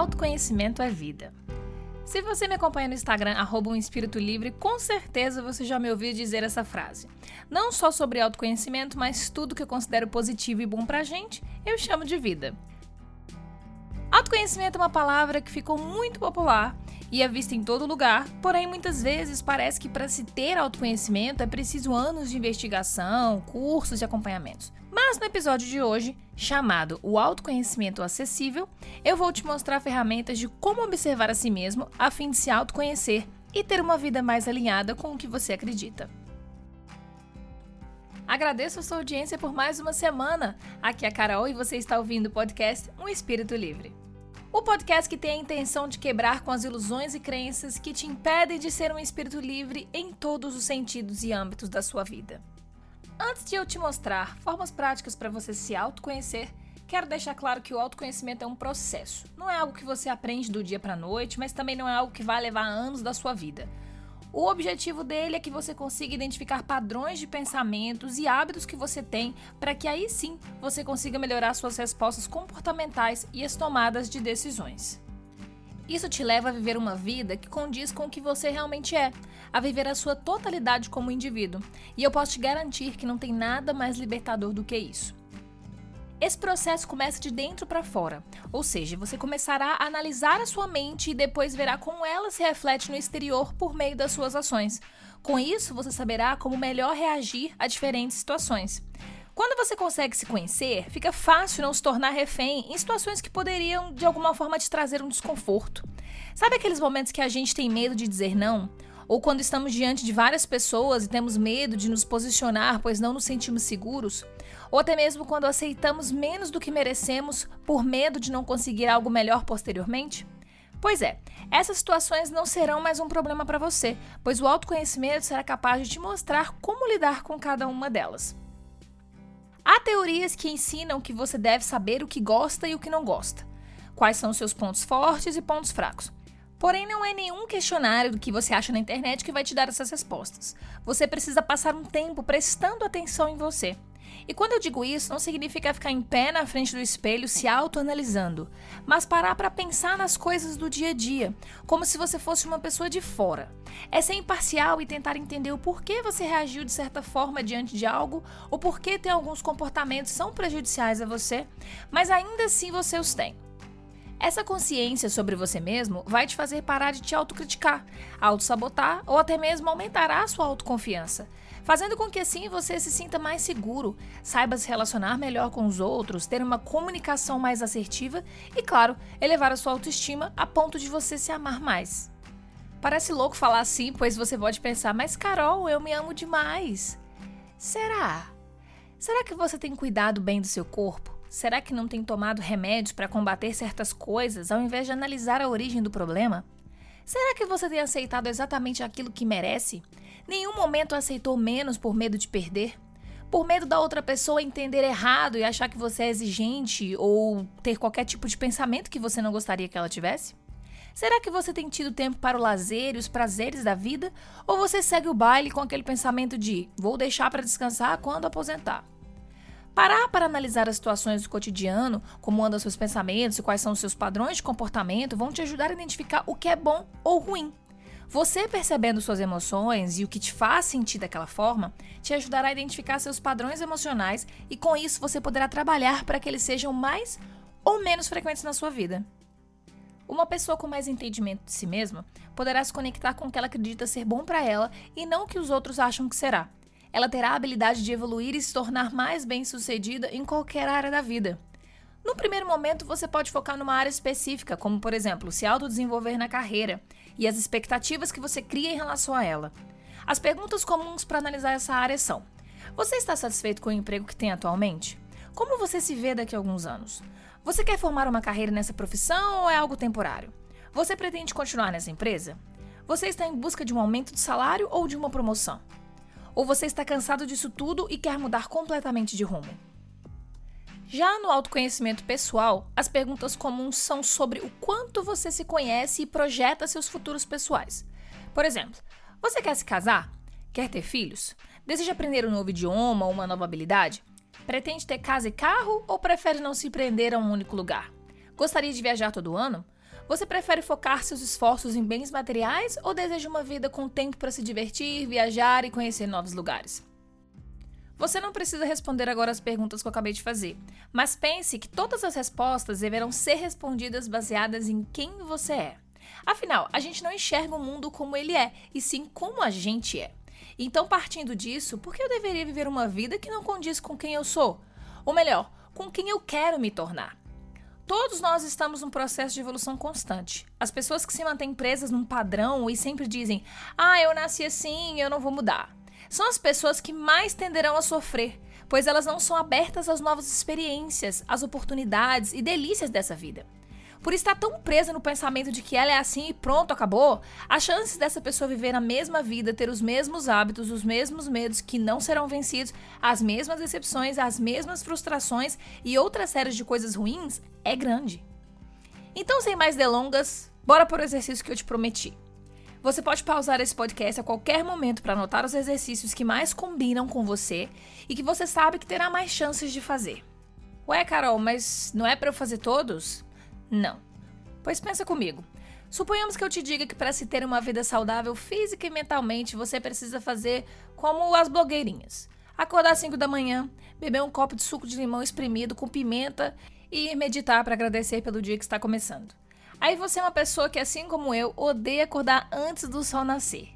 Autoconhecimento é vida. Se você me acompanha no Instagram, arroba um espírito livre, com certeza você já me ouviu dizer essa frase. Não só sobre autoconhecimento, mas tudo que eu considero positivo e bom pra gente, eu chamo de vida. Autoconhecimento é uma palavra que ficou muito popular e é vista em todo lugar, porém muitas vezes parece que para se ter autoconhecimento é preciso anos de investigação, cursos e acompanhamentos. Mas no episódio de hoje, chamado O Autoconhecimento Acessível, eu vou te mostrar ferramentas de como observar a si mesmo a fim de se autoconhecer e ter uma vida mais alinhada com o que você acredita. Agradeço a sua audiência por mais uma semana. Aqui é a Carol e você está ouvindo o podcast Um Espírito Livre. O podcast que tem a intenção de quebrar com as ilusões e crenças que te impedem de ser um espírito livre em todos os sentidos e âmbitos da sua vida. Antes de eu te mostrar formas práticas para você se autoconhecer, quero deixar claro que o autoconhecimento é um processo. Não é algo que você aprende do dia para a noite, mas também não é algo que vai levar anos da sua vida. O objetivo dele é que você consiga identificar padrões de pensamentos e hábitos que você tem, para que aí sim você consiga melhorar suas respostas comportamentais e as tomadas de decisões. Isso te leva a viver uma vida que condiz com o que você realmente é, a viver a sua totalidade como indivíduo. E eu posso te garantir que não tem nada mais libertador do que isso. Esse processo começa de dentro para fora, ou seja, você começará a analisar a sua mente e depois verá como ela se reflete no exterior por meio das suas ações. Com isso, você saberá como melhor reagir a diferentes situações. Quando você consegue se conhecer, fica fácil não se tornar refém em situações que poderiam de alguma forma te trazer um desconforto. Sabe aqueles momentos que a gente tem medo de dizer não? Ou quando estamos diante de várias pessoas e temos medo de nos posicionar, pois não nos sentimos seguros? Ou até mesmo quando aceitamos menos do que merecemos por medo de não conseguir algo melhor posteriormente? Pois é, essas situações não serão mais um problema para você, pois o autoconhecimento será capaz de te mostrar como lidar com cada uma delas. Há teorias que ensinam que você deve saber o que gosta e o que não gosta, quais são seus pontos fortes e pontos fracos. Porém, não é nenhum questionário do que você acha na internet que vai te dar essas respostas. Você precisa passar um tempo prestando atenção em você. E quando eu digo isso, não significa ficar em pé na frente do espelho se autoanalisando, mas parar para pensar nas coisas do dia a dia, como se você fosse uma pessoa de fora. É ser imparcial e tentar entender o porquê você reagiu de certa forma diante de algo, ou porquê tem alguns comportamentos são prejudiciais a você, mas ainda assim você os tem. Essa consciência sobre você mesmo vai te fazer parar de te autocriticar, autossabotar ou até mesmo aumentará a sua autoconfiança fazendo com que assim você se sinta mais seguro, saiba se relacionar melhor com os outros, ter uma comunicação mais assertiva e, claro, elevar a sua autoestima a ponto de você se amar mais. Parece louco falar assim, pois você pode pensar, mas Carol, eu me amo demais. Será? Será que você tem cuidado bem do seu corpo? Será que não tem tomado remédios para combater certas coisas ao invés de analisar a origem do problema? Será que você tem aceitado exatamente aquilo que merece? Nenhum momento aceitou menos por medo de perder? Por medo da outra pessoa entender errado e achar que você é exigente ou ter qualquer tipo de pensamento que você não gostaria que ela tivesse? Será que você tem tido tempo para o lazer e os prazeres da vida? Ou você segue o baile com aquele pensamento de vou deixar para descansar quando aposentar? Parar para analisar as situações do cotidiano, como andam seus pensamentos e quais são os seus padrões de comportamento, vão te ajudar a identificar o que é bom ou ruim. Você percebendo suas emoções e o que te faz sentir daquela forma, te ajudará a identificar seus padrões emocionais e com isso você poderá trabalhar para que eles sejam mais ou menos frequentes na sua vida. Uma pessoa com mais entendimento de si mesma poderá se conectar com o que ela acredita ser bom para ela e não o que os outros acham que será. Ela terá a habilidade de evoluir e se tornar mais bem-sucedida em qualquer área da vida. No primeiro momento, você pode focar numa área específica, como por exemplo, se autodesenvolver na carreira e as expectativas que você cria em relação a ela. As perguntas comuns para analisar essa área são: Você está satisfeito com o emprego que tem atualmente? Como você se vê daqui a alguns anos? Você quer formar uma carreira nessa profissão ou é algo temporário? Você pretende continuar nessa empresa? Você está em busca de um aumento de salário ou de uma promoção? Ou você está cansado disso tudo e quer mudar completamente de rumo? Já no autoconhecimento pessoal, as perguntas comuns são sobre o quanto você se conhece e projeta seus futuros pessoais. Por exemplo, você quer se casar? Quer ter filhos? Deseja aprender um novo idioma ou uma nova habilidade? Pretende ter casa e carro ou prefere não se prender a um único lugar? Gostaria de viajar todo ano? Você prefere focar seus esforços em bens materiais ou deseja uma vida com tempo para se divertir, viajar e conhecer novos lugares? Você não precisa responder agora as perguntas que eu acabei de fazer, mas pense que todas as respostas deverão ser respondidas baseadas em quem você é. Afinal, a gente não enxerga o mundo como ele é, e sim como a gente é. Então, partindo disso, por que eu deveria viver uma vida que não condiz com quem eu sou? Ou melhor, com quem eu quero me tornar? Todos nós estamos num processo de evolução constante. As pessoas que se mantêm presas num padrão e sempre dizem: Ah, eu nasci assim, eu não vou mudar. São as pessoas que mais tenderão a sofrer, pois elas não são abertas às novas experiências, às oportunidades e delícias dessa vida. Por estar tão presa no pensamento de que ela é assim e pronto, acabou, as chances dessa pessoa viver a mesma vida, ter os mesmos hábitos, os mesmos medos que não serão vencidos, as mesmas decepções, as mesmas frustrações e outras séries de coisas ruins é grande. Então, sem mais delongas, bora para o exercício que eu te prometi. Você pode pausar esse podcast a qualquer momento para anotar os exercícios que mais combinam com você e que você sabe que terá mais chances de fazer. Ué, Carol, mas não é para eu fazer todos? Não. Pois pensa comigo. Suponhamos que eu te diga que para se ter uma vida saudável física e mentalmente, você precisa fazer como as blogueirinhas. Acordar às 5 da manhã, beber um copo de suco de limão espremido com pimenta e meditar para agradecer pelo dia que está começando. Aí você é uma pessoa que, assim como eu, odeia acordar antes do sol nascer.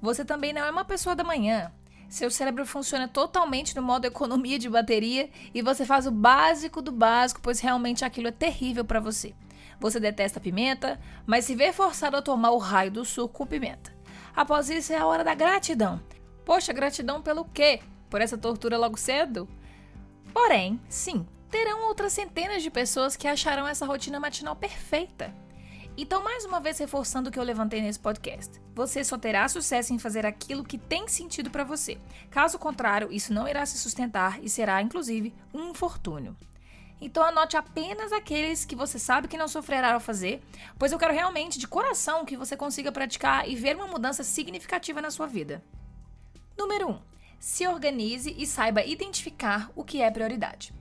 Você também não é uma pessoa da manhã. Seu cérebro funciona totalmente no modo economia de bateria e você faz o básico do básico, pois realmente aquilo é terrível para você. Você detesta pimenta, mas se vê forçado a tomar o raio do suco com pimenta. Após isso é a hora da gratidão. Poxa, gratidão pelo quê? Por essa tortura logo cedo? Porém, sim, terão outras centenas de pessoas que acharão essa rotina matinal perfeita. Então, mais uma vez reforçando o que eu levantei nesse podcast. Você só terá sucesso em fazer aquilo que tem sentido para você. Caso contrário, isso não irá se sustentar e será, inclusive, um infortúnio. Então anote apenas aqueles que você sabe que não sofrerá ao fazer, pois eu quero realmente, de coração, que você consiga praticar e ver uma mudança significativa na sua vida. Número 1. Um, se organize e saiba identificar o que é prioridade.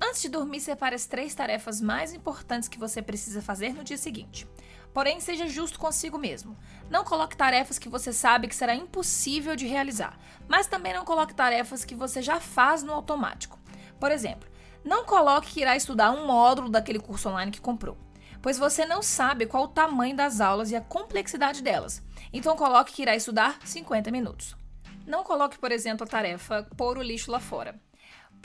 Antes de dormir, separe as três tarefas mais importantes que você precisa fazer no dia seguinte. Porém, seja justo consigo mesmo. Não coloque tarefas que você sabe que será impossível de realizar, mas também não coloque tarefas que você já faz no automático. Por exemplo, não coloque que irá estudar um módulo daquele curso online que comprou, pois você não sabe qual o tamanho das aulas e a complexidade delas. Então coloque que irá estudar 50 minutos. Não coloque, por exemplo, a tarefa pôr o lixo lá fora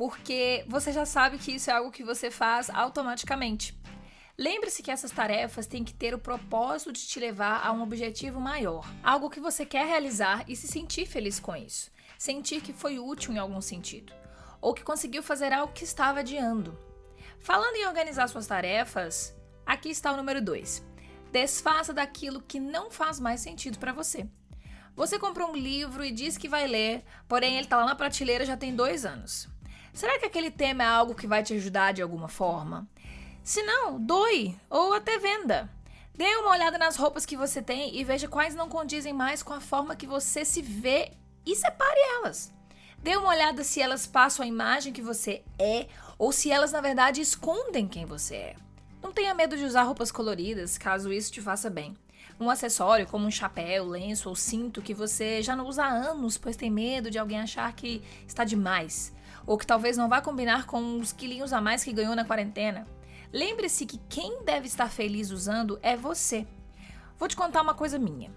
porque você já sabe que isso é algo que você faz automaticamente. Lembre-se que essas tarefas têm que ter o propósito de te levar a um objetivo maior, algo que você quer realizar e se sentir feliz com isso, sentir que foi útil em algum sentido, ou que conseguiu fazer algo que estava adiando. Falando em organizar suas tarefas, aqui está o número 2. Desfaça daquilo que não faz mais sentido para você. Você comprou um livro e diz que vai ler, porém ele está lá na prateleira já tem dois anos. Será que aquele tema é algo que vai te ajudar de alguma forma? Se não, doe ou até venda. Dê uma olhada nas roupas que você tem e veja quais não condizem mais com a forma que você se vê e separe elas. Dê uma olhada se elas passam a imagem que você é ou se elas na verdade escondem quem você é. Não tenha medo de usar roupas coloridas, caso isso te faça bem. Um acessório como um chapéu, lenço ou cinto que você já não usa há anos, pois tem medo de alguém achar que está demais ou que talvez não vá combinar com os quilinhos a mais que ganhou na quarentena. Lembre-se que quem deve estar feliz usando é você. Vou te contar uma coisa minha.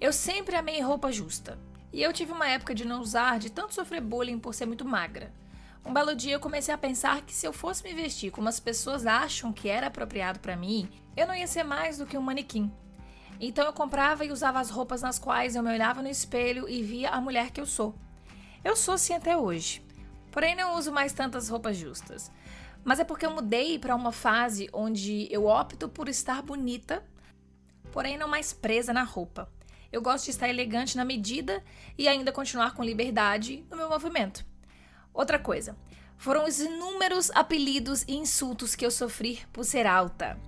Eu sempre amei roupa justa. E eu tive uma época de não usar, de tanto sofrer bullying por ser muito magra. Um belo dia eu comecei a pensar que se eu fosse me vestir como as pessoas acham que era apropriado para mim, eu não ia ser mais do que um manequim. Então eu comprava e usava as roupas nas quais eu me olhava no espelho e via a mulher que eu sou. Eu sou assim até hoje. Porém, não uso mais tantas roupas justas. Mas é porque eu mudei para uma fase onde eu opto por estar bonita, porém não mais presa na roupa. Eu gosto de estar elegante na medida e ainda continuar com liberdade no meu movimento. Outra coisa, foram os inúmeros apelidos e insultos que eu sofri por ser alta.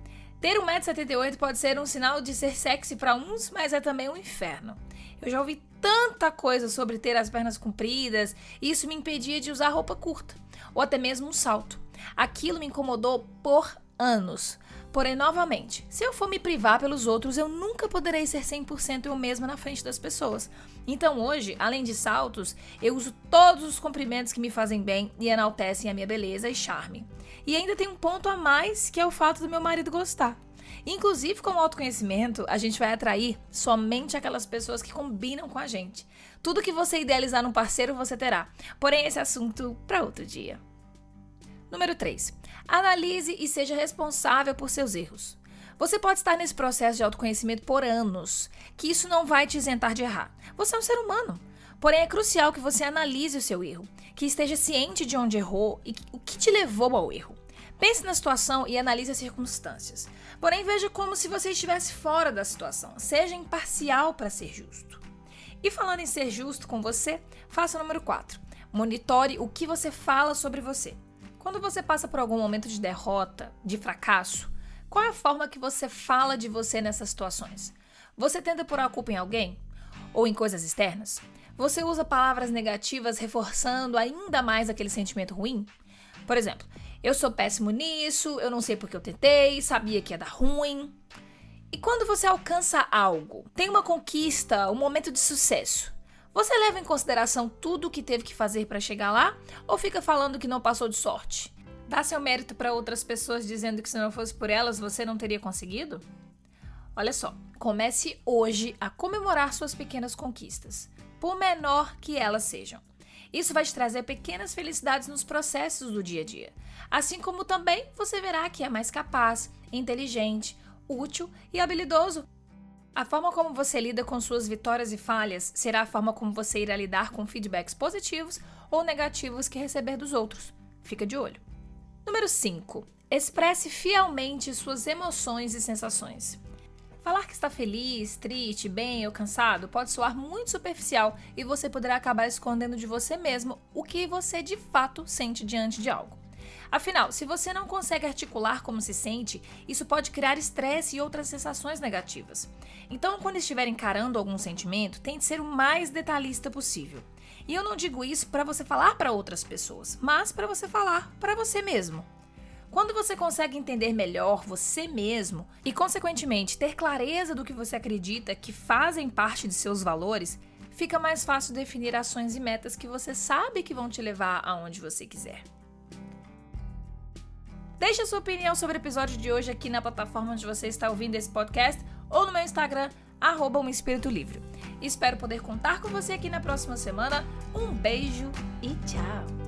Ter 1,78m pode ser um sinal de ser sexy para uns, mas é também um inferno. Eu já ouvi tanta coisa sobre ter as pernas compridas e isso me impedia de usar roupa curta ou até mesmo um salto. Aquilo me incomodou por anos. Porém, novamente, se eu for me privar pelos outros, eu nunca poderei ser 100% eu mesma na frente das pessoas. Então, hoje, além de saltos, eu uso todos os comprimentos que me fazem bem e enaltecem a minha beleza e charme. E ainda tem um ponto a mais, que é o fato do meu marido gostar. Inclusive, com o autoconhecimento, a gente vai atrair somente aquelas pessoas que combinam com a gente. Tudo que você idealizar num parceiro, você terá. Porém, esse assunto para outro dia. Número 3. Analise e seja responsável por seus erros. Você pode estar nesse processo de autoconhecimento por anos, que isso não vai te isentar de errar. Você é um ser humano. Porém, é crucial que você analise o seu erro, que esteja ciente de onde errou e o que te levou ao erro. Pense na situação e analise as circunstâncias. Porém, veja como se você estivesse fora da situação. Seja imparcial para ser justo. E falando em ser justo com você, faça o número 4. Monitore o que você fala sobre você. Quando você passa por algum momento de derrota, de fracasso, qual é a forma que você fala de você nessas situações? Você tenta pôr a culpa em alguém? Ou em coisas externas? Você usa palavras negativas reforçando ainda mais aquele sentimento ruim? Por exemplo, eu sou péssimo nisso, eu não sei porque eu tentei, sabia que ia dar ruim. E quando você alcança algo, tem uma conquista, um momento de sucesso, você leva em consideração tudo o que teve que fazer para chegar lá ou fica falando que não passou de sorte? Dá seu mérito para outras pessoas dizendo que se não fosse por elas você não teria conseguido? Olha só, comece hoje a comemorar suas pequenas conquistas, por menor que elas sejam. Isso vai te trazer pequenas felicidades nos processos do dia a dia. Assim como também você verá que é mais capaz, inteligente, útil e habilidoso a forma como você lida com suas vitórias e falhas será a forma como você irá lidar com feedbacks positivos ou negativos que receber dos outros. Fica de olho. Número 5. Expresse fielmente suas emoções e sensações. Falar que está feliz, triste, bem ou cansado pode soar muito superficial e você poderá acabar escondendo de você mesmo o que você de fato sente diante de algo. Afinal, se você não consegue articular como se sente, isso pode criar estresse e outras sensações negativas. Então, quando estiver encarando algum sentimento, tente ser o mais detalhista possível. E eu não digo isso para você falar para outras pessoas, mas para você falar para você mesmo. Quando você consegue entender melhor você mesmo e, consequentemente, ter clareza do que você acredita que fazem parte de seus valores, fica mais fácil definir ações e metas que você sabe que vão te levar aonde você quiser. Deixe a sua opinião sobre o episódio de hoje aqui na plataforma onde você está ouvindo esse podcast ou no meu Instagram, arroba um Espírito Livre. Espero poder contar com você aqui na próxima semana. Um beijo e tchau!